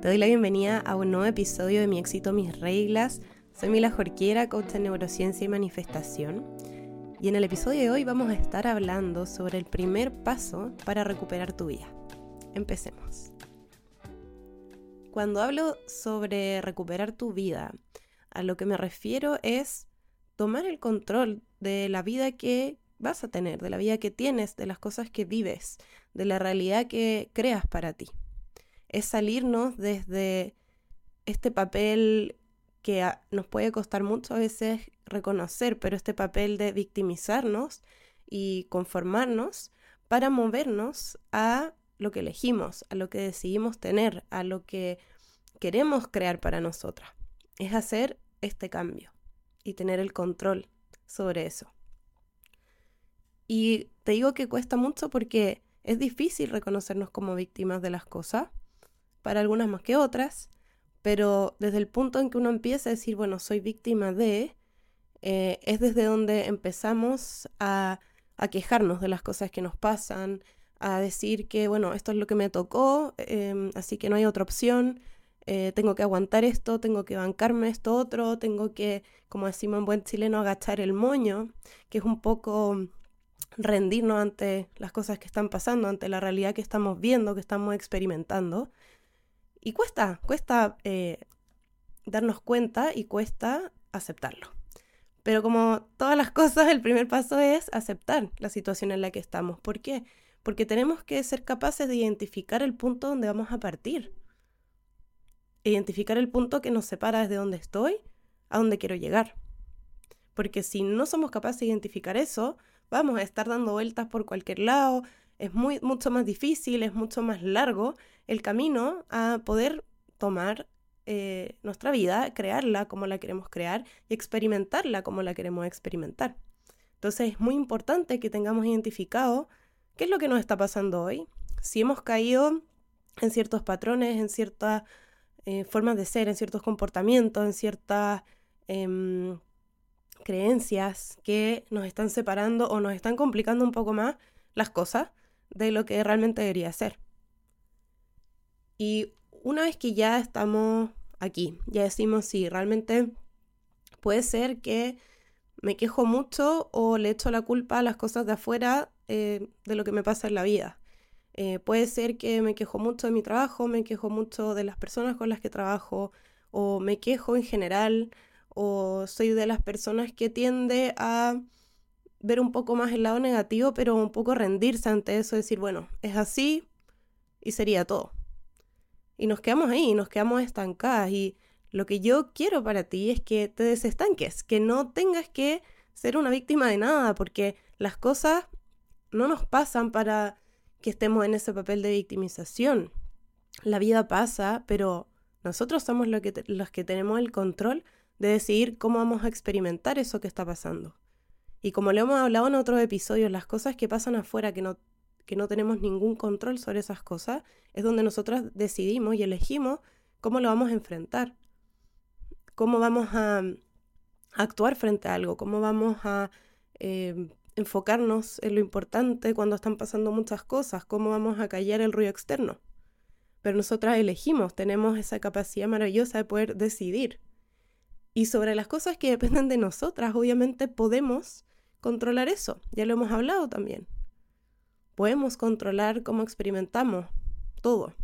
Te doy la bienvenida a un nuevo episodio de Mi éxito, mis reglas. Soy Mila Jorquera, coach en neurociencia y manifestación. Y en el episodio de hoy vamos a estar hablando sobre el primer paso para recuperar tu vida. Empecemos. Cuando hablo sobre recuperar tu vida, a lo que me refiero es tomar el control de la vida que vas a tener, de la vida que tienes, de las cosas que vives, de la realidad que creas para ti es salirnos desde este papel que nos puede costar mucho a veces reconocer, pero este papel de victimizarnos y conformarnos para movernos a lo que elegimos, a lo que decidimos tener, a lo que queremos crear para nosotras. Es hacer este cambio y tener el control sobre eso. Y te digo que cuesta mucho porque es difícil reconocernos como víctimas de las cosas para algunas más que otras, pero desde el punto en que uno empieza a decir, bueno, soy víctima de, eh, es desde donde empezamos a, quejarnos de las cosas que nos pasan, a decir que, bueno, esto es lo que me tocó, em, así que no hay otra opción, eh, tengo que aguantar esto, tengo que bancarme esto otro, tengo que, como decimos en buen chileno, agachar el moño, que es un poco rendirnos ante las cosas que están pasando, ante la realidad que estamos viendo, que estamos experimentando. Y cuesta, cuesta eh, darnos cuenta y cuesta aceptarlo. Pero como todas las cosas, el primer paso es aceptar la situación en la que estamos. ¿Por qué? Porque tenemos que ser capaces de identificar el punto donde vamos a partir. Identificar el punto que nos separa desde donde estoy a donde quiero llegar. Porque si no somos capaces de identificar eso, vamos a estar dando vueltas por cualquier lado, es muy, mucho más difícil, es mucho más largo el camino a poder tomar eh, nuestra vida, crearla como la queremos crear y experimentarla como la queremos experimentar. Entonces es muy importante que tengamos identificado qué es lo que nos está pasando hoy, si hemos caído en ciertos patrones, en ciertas eh, formas de ser, en ciertos comportamientos, en ciertas em, creencias que nos están separando o nos están complicando un poco más las cosas de lo que realmente debería ser. Y una vez que ya estamos aquí, ya decimos si realmente puede ser que me quejo mucho o le echo la culpa a las cosas de afuera eh, de lo que me pasa en la vida. Eh, puede ser que me quejo mucho de mi trabajo, me quejo mucho de las personas con las que trabajo, o me quejo en general, o soy de las personas que tiende a ver un poco más el lado negativo, pero un poco rendirse ante eso, decir, bueno, es así y sería todo. Y nos quedamos ahí, nos quedamos estancadas. Y lo que yo quiero para ti es que te desestanques, que no tengas que ser una víctima de nada, porque las cosas no nos pasan para que estemos en ese papel de victimización. La vida pasa, pero nosotros somos los que tenemos el control de decidir cómo vamos a experimentar eso que está pasando. Y como le hemos hablado en otros episodios, las cosas que pasan afuera que no, que no tenemos ningún control sobre esas cosas, es donde nosotros decidimos y elegimos cómo lo vamos a enfrentar, cómo vamos a, actuar frente a algo, cómo vamos a eh, enfocarnos en lo importante cuando están pasando muchas cosas, cómo vamos a callar el ruido externo. Pero nosotras elegimos, tenemos esa capacidad maravillosa de poder decidir. Y sobre las cosas que dependen de nosotras, obviamente podemos controlar eso, ya lo hemos hablado también. Podemos controlar cómo experimentamos todo.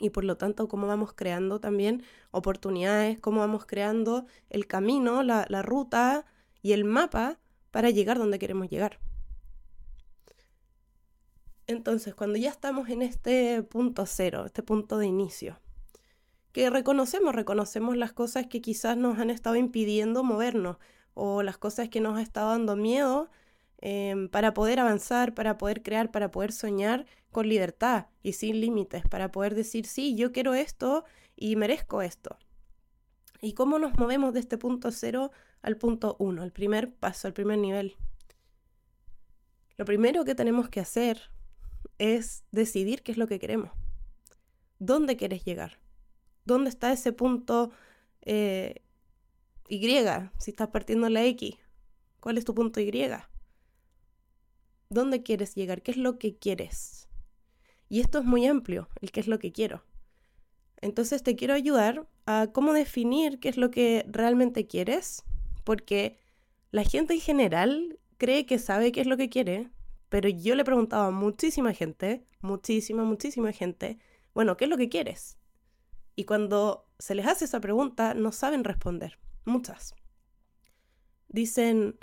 Y por lo tanto, cómo vamos creando también oportunidades, cómo vamos creando el camino, la, ruta y el mapa para llegar donde queremos llegar. Entonces, cuando ya estamos en este punto cero, este punto de inicio, que reconocemos, reconocemos las cosas que quizás nos han estado impidiendo movernos, o las cosas que nos ha estado dando miedo em, para poder avanzar, para poder crear, para poder soñar con libertad y sin límites, para poder decir, sí, yo quiero esto y merezco esto. ¿Y cómo nos movemos de este punto cero al punto uno, el primer paso, el primer nivel? Lo primero que tenemos que hacer es decidir qué es lo que queremos. ¿Dónde quieres llegar? ¿Dónde está ese punto eh, y, si estás partiendo la X, ¿cuál es tu punto Y? ¿Dónde quieres llegar? ¿Qué es lo que quieres? Y esto es muy amplio, el qué es lo que quiero. Entonces te quiero ayudar a cómo definir qué es lo que realmente quieres, porque la gente en general cree que sabe qué es lo que quiere, pero yo le he preguntado a muchísima gente, muchísima, muchísima gente, bueno, ¿qué es lo que quieres? Y cuando se les hace esa pregunta, no saben responder, muchas. Dicen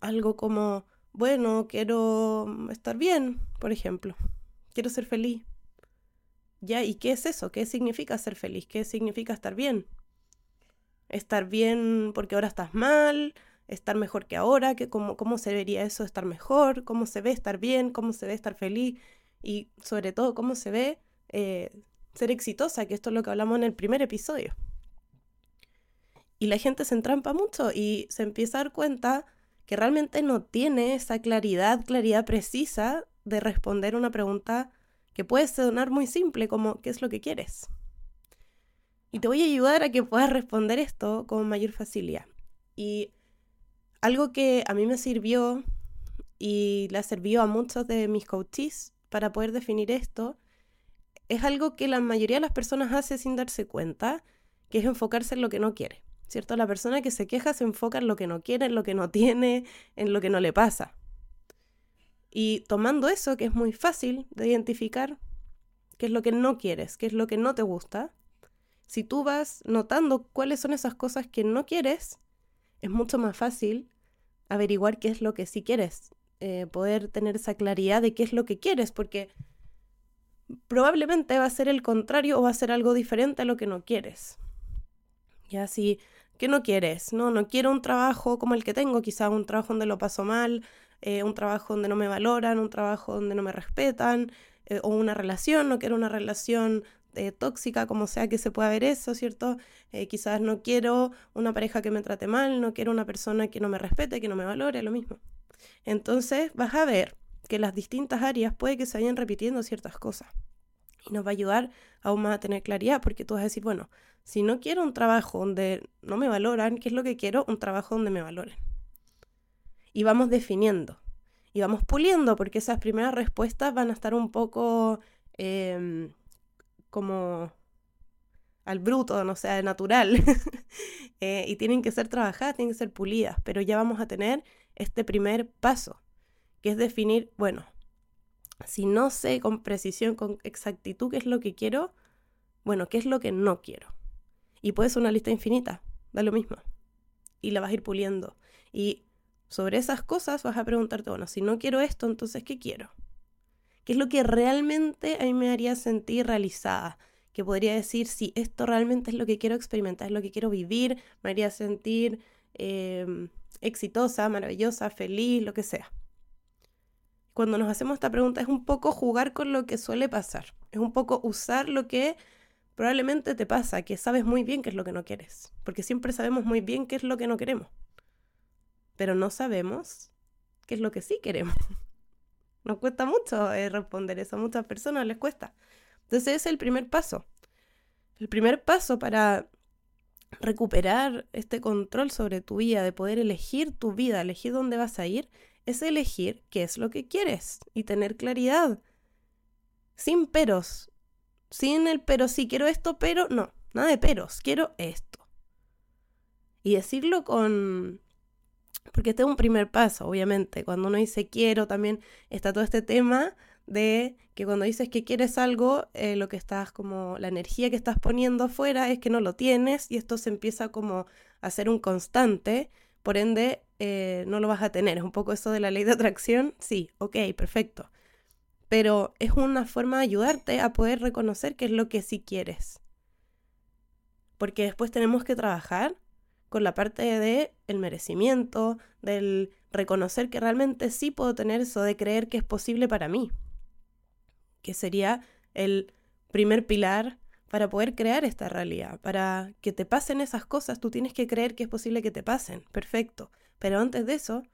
algo como, bueno, quiero estar bien, por ejemplo, quiero ser feliz. ¿Ya? ¿Y qué es eso? ¿Qué significa ser feliz? ¿Qué significa estar bien? Estar bien porque ahora estás mal, estar mejor que ahora, que cómo, cómo se vería eso estar mejor, cómo se ve estar bien, cómo se ve estar feliz y sobre todo cómo se ve eh, ser exitosa, que esto es lo que hablamos en el primer episodio. Y la gente se entrampa mucho y se empieza a dar cuenta que realmente no tiene esa claridad, claridad precisa de responder una pregunta que puede sonar muy simple como ¿qué es lo que quieres? Y te voy a ayudar a que puedas responder esto con mayor facilidad. Y algo que a mí me sirvió y le sirvió a muchos de mis coaches para poder definir esto, es algo que la mayoría de las personas hace sin darse cuenta, que es enfocarse en lo que no quiere. ¿Cierto? La persona que se queja se enfoca en lo que no quiere, en lo que no tiene, en lo que no le pasa. Y tomando eso, que es muy fácil de identificar, qué es lo que no quieres, qué es lo que no te gusta, si tú vas notando cuáles son esas cosas que no quieres, es mucho más fácil averiguar qué es lo que sí quieres, eh, poder tener esa claridad de qué es lo que quieres, porque probablemente va a ser el contrario o va a ser algo diferente a lo que no quieres. Ya si, ¿qué no quieres? No, no quiero un trabajo como el que tengo, quizá un trabajo donde lo paso mal, eh, un trabajo donde no me valoran, un trabajo donde no me respetan, eh, o una relación, no quiero una relación eh, tóxica, como sea que se pueda ver eso, ¿cierto? quizás no quiero una pareja que me trate mal, no quiero una persona que no me respete, que no me valore, lo mismo. Entonces vas a ver que las distintas áreas puede que se vayan repitiendo ciertas cosas. Y nos va a ayudar aún más a tener claridad, porque tú vas a decir, bueno, si no quiero un trabajo donde no me valoran, ¿qué es lo que quiero? Un trabajo donde me valoren y vamos definiendo y vamos puliendo porque esas primeras respuestas van a estar un poco em, como al bruto, no sea, natural. Eh, y tienen que ser trabajadas, tienen que ser pulidas, pero ya vamos a tener este primer paso, que es definir, bueno, si no sé con precisión, con exactitud qué es lo que quiero, bueno, qué es lo que no quiero. Y puede ser una lista infinita, da lo mismo. Y la vas a ir puliendo. Y sobre esas cosas vas a preguntarte, bueno, si no quiero esto, entonces, ¿qué quiero? ¿Qué es lo que realmente a mí me haría sentir realizada? Que podría decir, si esto realmente es lo que quiero experimentar, es lo que quiero vivir, me haría sentir em, exitosa, maravillosa, feliz, lo que sea. Cuando nos hacemos esta pregunta es un poco jugar con lo que suele pasar, es un poco usar lo que probablemente te pasa, que sabes muy bien qué es lo que no quieres, porque siempre sabemos muy bien qué es lo que no queremos pero no sabemos qué es lo que sí queremos. Nos cuesta mucho eh, responder eso, a muchas personas les cuesta. Entonces ese es el primer paso. El primer paso para recuperar este control sobre tu vida, de poder elegir tu vida, elegir dónde vas a ir, es elegir qué es lo que quieres y tener claridad. Sin peros. Sin el pero sí quiero esto, pero no. Nada de peros. Quiero esto. Y decirlo con, porque este es un primer paso, obviamente. Cuando uno dice quiero, también está todo este tema de que cuando dices que quieres algo, eh, lo que estás como, la energía que estás poniendo afuera es que no lo tienes y esto se empieza como a ser un constante, por ende eh, no lo vas a tener. Es un poco eso de la ley de atracción, sí, ok, perfecto. Pero es una forma de ayudarte a poder reconocer qué es lo que sí quieres. Porque después tenemos que trabajar con la parte de el merecimiento, del reconocer que realmente sí puedo tener eso, de creer que es posible para mí, que sería el primer pilar para poder crear esta realidad. Para que te pasen esas cosas, tú tienes que creer que es posible que te pasen. Perfecto. Pero antes de eso,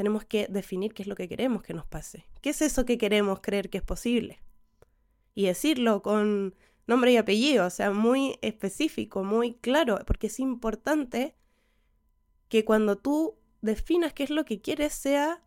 tenemos que definir qué es lo que queremos que nos pase. ¿Qué es eso que queremos creer que es posible? Y decirlo con nombre y apellido, o sea, muy específico, muy claro, porque es importante que cuando tú definas qué es lo que quieres sea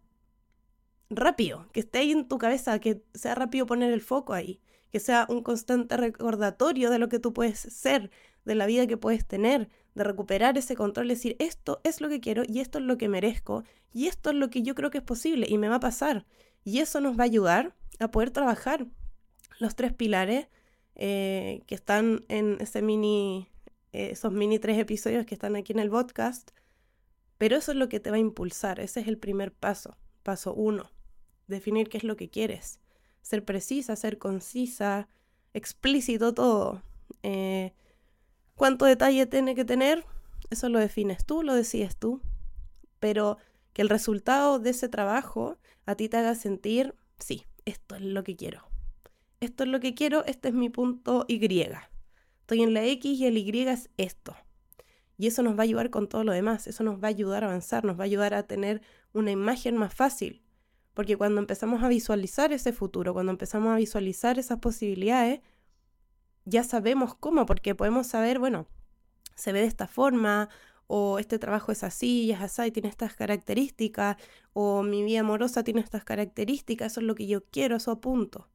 rápido, que esté ahí en tu cabeza, que sea rápido poner el foco ahí, que sea un constante recordatorio de lo que tú puedes ser, de la vida que puedes tener, de recuperar ese control, decir, esto es lo que quiero y esto es lo que merezco y esto es lo que yo creo que es posible y me va a pasar. Y eso nos va a ayudar a poder trabajar los tres pilares eh, que están en ese mini, eh, esos mini tres episodios que están aquí en el podcast. Pero eso es lo que te va a impulsar, ese es el primer paso. Paso uno, definir qué es lo que quieres. Ser precisa, ser concisa, explícito todo. Eh, ¿Cuánto detalle tiene que tener? Eso lo defines tú, lo decides tú. Pero que el resultado de ese trabajo a ti te haga sentir, sí, esto es lo que quiero. Esto es lo que quiero, este es mi punto Y. Estoy en la X y el Y es esto. Y eso nos va a ayudar con todo lo demás, eso nos va a ayudar a avanzar, nos va a ayudar a tener una imagen más fácil. Porque cuando empezamos a visualizar ese futuro, cuando empezamos a visualizar esas posibilidades, ya sabemos cómo, porque podemos saber, bueno, se ve de esta forma, o este trabajo es así y es así y tiene estas características, o mi vida amorosa tiene estas características, eso es lo que yo quiero, eso apunto.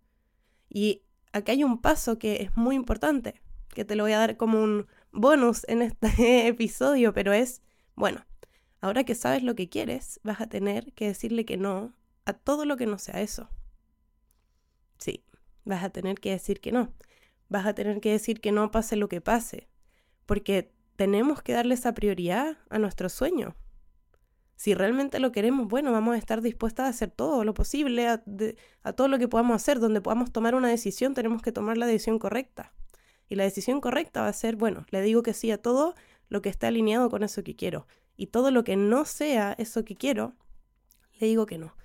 Y aquí hay un paso que es muy importante, que te lo voy a dar como un bonus en este episodio, pero es, bueno, ahora que sabes lo que quieres, vas a tener que decirle que no a todo lo que no sea eso. Sí, vas a tener que decir que no. Vas a tener que decir que no pase lo que pase, porque tenemos que darle esa prioridad a nuestro sueño. Si realmente lo queremos, bueno, vamos a estar dispuestas a hacer todo lo posible, a, a todo lo que podamos hacer, donde podamos tomar una decisión, tenemos que tomar la decisión correcta. Y la decisión correcta va a ser, bueno, le digo que sí a todo lo que está alineado con eso que quiero. Y todo lo que no sea eso que quiero, le digo que no.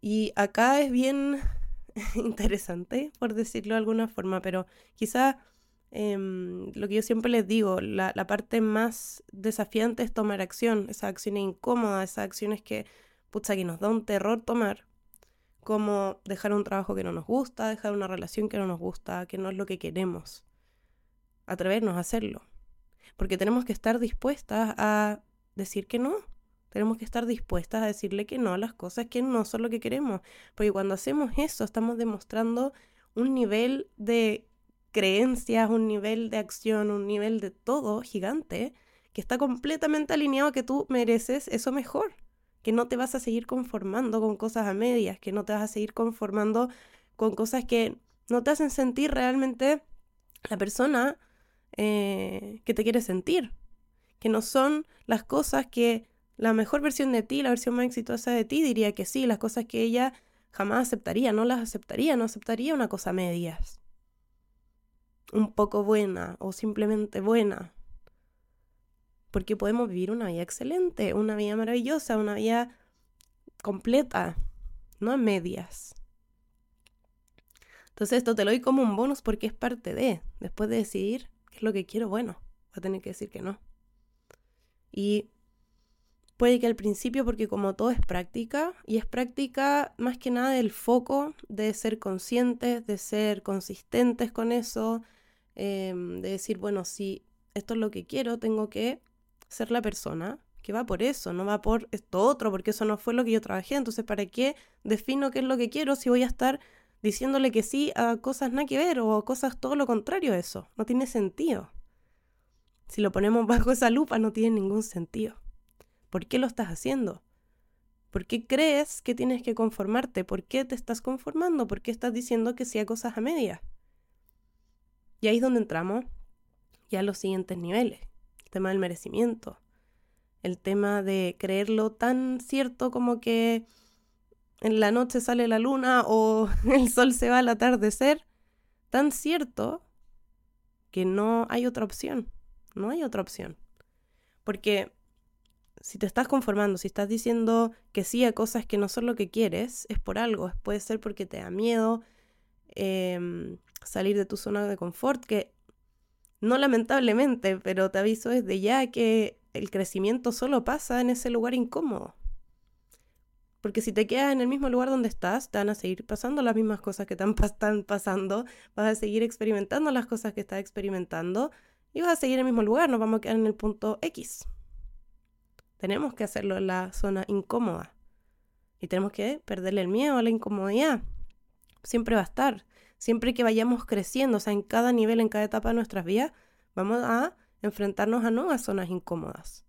Y acá es bien interesante, por decirlo de alguna forma, pero quizá em, lo que yo siempre les digo, la, parte más desafiante es tomar acción, esas acciones incómodas, esas acciones que, que nos da un terror tomar, como dejar un trabajo que no nos gusta, dejar una relación que no nos gusta, que no es lo que queremos. Atrevernos a hacerlo. Porque tenemos que estar dispuestas a decir que no. Tenemos que estar dispuestas a decirle que no a las cosas que no son lo que queremos. Porque cuando hacemos eso estamos demostrando un nivel de creencias, un nivel de acción, un nivel de todo gigante que está completamente alineado a que tú mereces eso mejor que no te vas a seguir conformando con cosas a medias, que no te vas a seguir conformando con cosas que no te hacen sentir realmente la persona eh, que te quiere sentir, que no son las cosas que la mejor versión de ti, la versión más exitosa de ti diría que sí, las cosas que ella jamás aceptaría, no las aceptaría, no aceptaría una cosa medias, un poco buena o simplemente buena, porque podemos vivir una vida excelente, una vida maravillosa, una vida completa, no a medias. Entonces esto te lo doy como un bonus porque es parte de, después de decidir qué es lo que quiero, bueno, voy a tener que decir que no. Y puede que al principio, porque como todo es práctica, y es práctica más que nada del foco de ser conscientes, de ser consistentes con eso, em, de decir, bueno, si esto es lo que quiero, tengo que ser la persona que va por eso, no va por esto otro, porque eso no fue lo que yo trabajé. Entonces, ¿para qué defino qué es lo que quiero si voy a estar diciéndole que sí a cosas nada que ver o cosas todo lo contrario a eso? No tiene sentido. Si lo ponemos bajo esa lupa, no tiene ningún sentido. ¿Por qué lo estás haciendo? ¿Por qué crees que tienes que conformarte? ¿Por qué te estás conformando? ¿Por qué estás diciendo que sí a cosas a medias? Y ahí es donde entramos ya a los siguientes niveles el tema del merecimiento, el tema de creerlo tan cierto como que en la noche sale la luna o el sol se va al atardecer, tan cierto que no hay otra opción, no hay otra opción. Porque si te estás conformando, si estás diciendo que sí a cosas que no son lo que quieres, es por algo, puede ser porque te da miedo em, salir de tu zona de confort, que no lamentablemente, pero te aviso desde ya que el crecimiento solo pasa en ese lugar incómodo. Porque si te quedas en el mismo lugar donde estás, te van a seguir pasando las mismas cosas que están pasando, vas a seguir experimentando las cosas que estás experimentando y vas a seguir en el mismo lugar, nos vamos a quedar en el punto X. Tenemos que hacerlo en la zona incómoda y tenemos que perderle el miedo a la incomodidad. Siempre va a estar. Siempre que vayamos creciendo, o sea, en cada nivel, en cada etapa de nuestras vidas, vamos a enfrentarnos a nuevas zonas incómodas.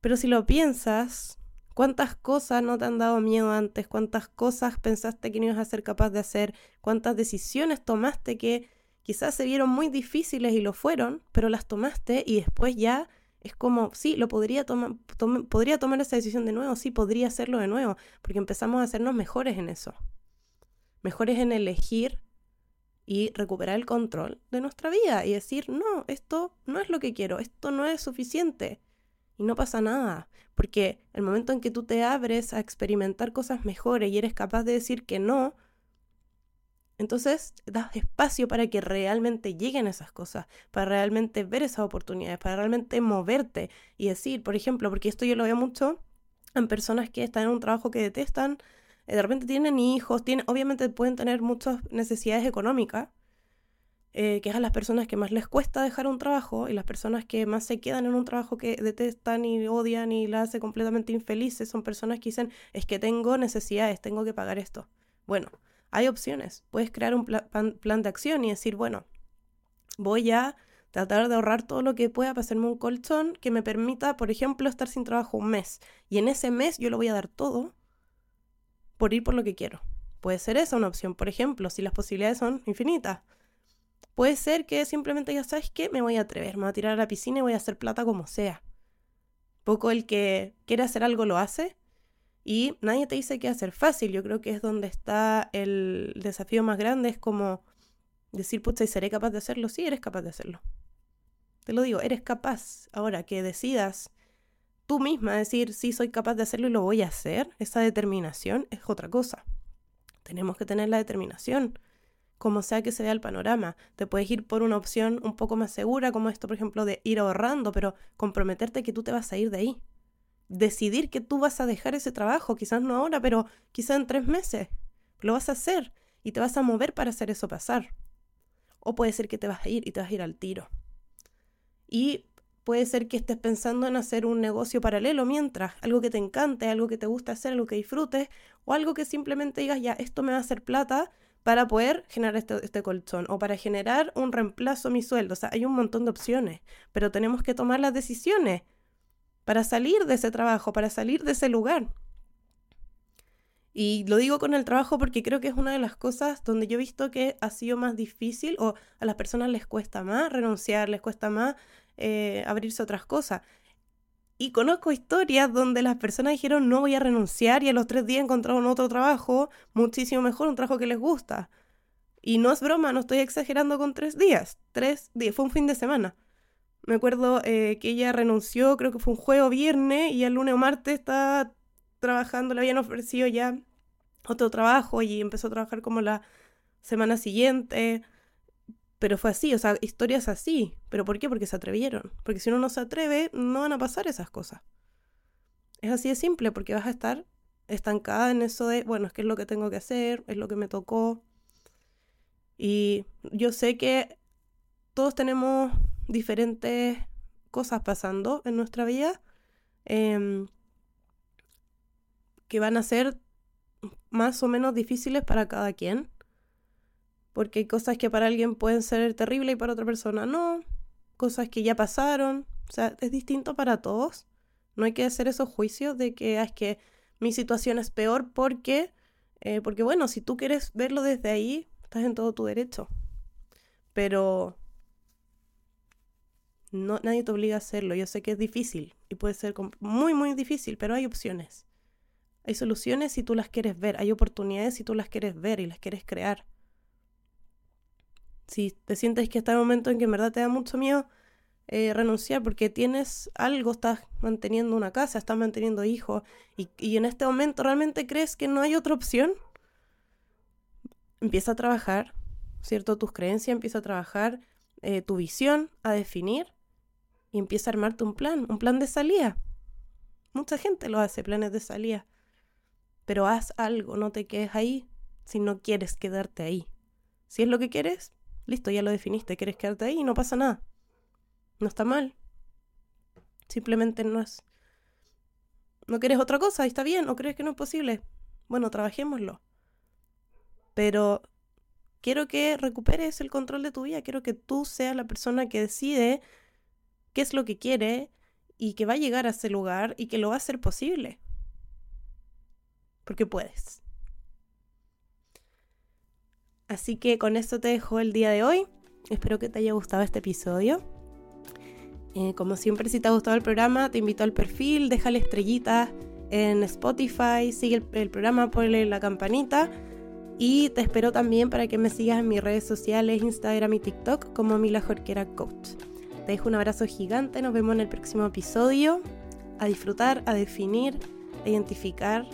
Pero si lo piensas, ¿cuántas cosas no te han dado miedo antes? ¿Cuántas cosas pensaste que no ibas a ser capaz de hacer? ¿Cuántas decisiones tomaste que quizás se vieron muy difíciles y lo fueron, pero las tomaste y después ya es como, sí, lo podría tomar, podría tomar esa decisión de nuevo, sí, podría hacerlo de nuevo, porque empezamos a hacernos mejores en eso. Mejores en elegir y recuperar el control de nuestra vida y decir, no, esto no es lo que quiero, esto no es suficiente. Y no pasa nada, porque el momento en que tú te abres a experimentar cosas mejores y eres capaz de decir que no, entonces das espacio para que realmente lleguen esas cosas, para realmente ver esas oportunidades, para realmente moverte y decir, por ejemplo, porque esto yo lo veo mucho en personas que están en un trabajo que detestan, eh, de repente tienen hijos, tienen, obviamente pueden tener muchas necesidades económicas, eh, que es a las personas que más les cuesta dejar un trabajo y las personas que más se quedan en un trabajo que detestan y odian y la hace completamente infelices son personas que dicen, es que tengo necesidades, tengo que pagar esto. Bueno, hay opciones. Puedes crear un plan, de acción y decir, bueno, voy a tratar de ahorrar todo lo que pueda para hacerme un colchón que me permita, por ejemplo, estar sin trabajo un mes. Y en ese mes yo lo voy a dar todo por ir por lo que quiero. Puede ser esa una opción, por ejemplo, si las posibilidades son infinitas. Puede ser que simplemente ya sabes que me voy a atrever, me voy a tirar a la piscina y voy a hacer plata como sea. Poco el que quiere hacer algo lo hace y nadie te dice que hacer fácil. Yo creo que es donde está el desafío más grande. Es como decir, pucha, ¿y seré capaz de hacerlo? Sí, eres capaz de hacerlo. Te lo digo, eres capaz. Ahora que decidas tú misma decir, sí, soy capaz de hacerlo y lo voy a hacer, esa determinación es otra cosa. Tenemos que tener la determinación, como sea que se vea el panorama. Te puedes ir por una opción un poco más segura, como esto, por ejemplo, de ir ahorrando, pero comprometerte que tú te vas a ir de ahí decidir que tú vas a dejar ese trabajo, quizás no ahora, pero quizás en tres meses. Lo vas a hacer y te vas a mover para hacer eso pasar. O puede ser que te vas a ir y te vas a ir al tiro. Y puede ser que estés pensando en hacer un negocio paralelo mientras, algo que te encante, algo que te gusta hacer, algo que disfrutes, o algo que simplemente digas, ya, esto me va a hacer plata para poder generar este, este colchón o para generar un reemplazo a mi sueldo. O sea, hay un montón de opciones, pero tenemos que tomar las decisiones para salir de ese trabajo, para salir de ese lugar. Y lo digo con el trabajo porque creo que es una de las cosas donde yo he visto que ha sido más difícil o a las personas les cuesta más renunciar, les cuesta más eh, abrirse a otras cosas. Y conozco historias donde las personas dijeron no voy a renunciar y a los tres días encontraron otro trabajo muchísimo mejor, un trabajo que les gusta. Y no es broma, no estoy exagerando con tres días. Tres días, fue un fin de semana. Me acuerdo eh, que ella renunció, creo que fue un jueves o viernes, y el lunes o martes estaba trabajando, le habían ofrecido ya otro trabajo y empezó a trabajar como la semana siguiente. Pero fue así, o sea, historias así. ¿Pero por qué? Porque se atrevieron. Porque si uno no se atreve, no van a pasar esas cosas. Es así de simple, porque vas a estar estancada en eso de, bueno, es que es lo que tengo que hacer, es lo que me tocó. Y yo sé que todos tenemos diferentes cosas pasando en nuestra vida em, que van a ser más o menos difíciles para cada quien. Porque hay cosas que para alguien pueden ser terribles y para otra persona no. Cosas que ya pasaron. O sea, es distinto para todos. No hay que hacer esos juicios de que ah, es que mi situación es peor porque, eh, porque bueno, si tú quieres verlo desde ahí, estás en todo tu derecho. Pero no, nadie te obliga a hacerlo. Yo sé que es difícil y puede ser muy, muy difícil, pero hay opciones. Hay soluciones si tú las quieres ver. Hay oportunidades si tú las quieres ver y las quieres crear. Si te sientes que está el momento en que en verdad te da mucho miedo eh, renunciar porque tienes algo, estás manteniendo una casa, estás manteniendo hijos y, y en este momento realmente crees que no hay otra opción, empieza a trabajar, ¿cierto? Tus creencias, empieza a trabajar eh, tu visión, a definir y empieza a armarte un plan, un plan de salida. Mucha gente lo hace, planes de salida. Pero haz algo, no te quedes ahí si no quieres quedarte ahí. Si es lo que quieres, listo, ya lo definiste, quieres quedarte ahí y no pasa nada. No está mal. Simplemente no es... ¿No quieres otra cosa? ¿Está bien? ¿O crees que no es posible? Bueno, trabajémoslo. Pero quiero que recuperes el control de tu vida, quiero que tú seas la persona que decide qué es lo que quiere y que va a llegar a ese lugar y que lo va a hacer posible. Porque puedes. Así que con esto te dejo el día de hoy. Espero que te haya gustado este episodio. Eh, como siempre, si te ha gustado el programa, te invito al perfil, déjale estrellitas en Spotify, sigue el, el programa, ponle la campanita y te espero también para que me sigas en mis redes sociales, Instagram y TikTok como Mila Jorquera Coach. Te dejo un abrazo gigante, nos vemos en el próximo episodio. A disfrutar, a definir, a identificar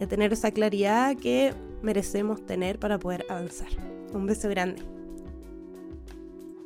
y a tener esa claridad que merecemos tener para poder avanzar. Un beso grande.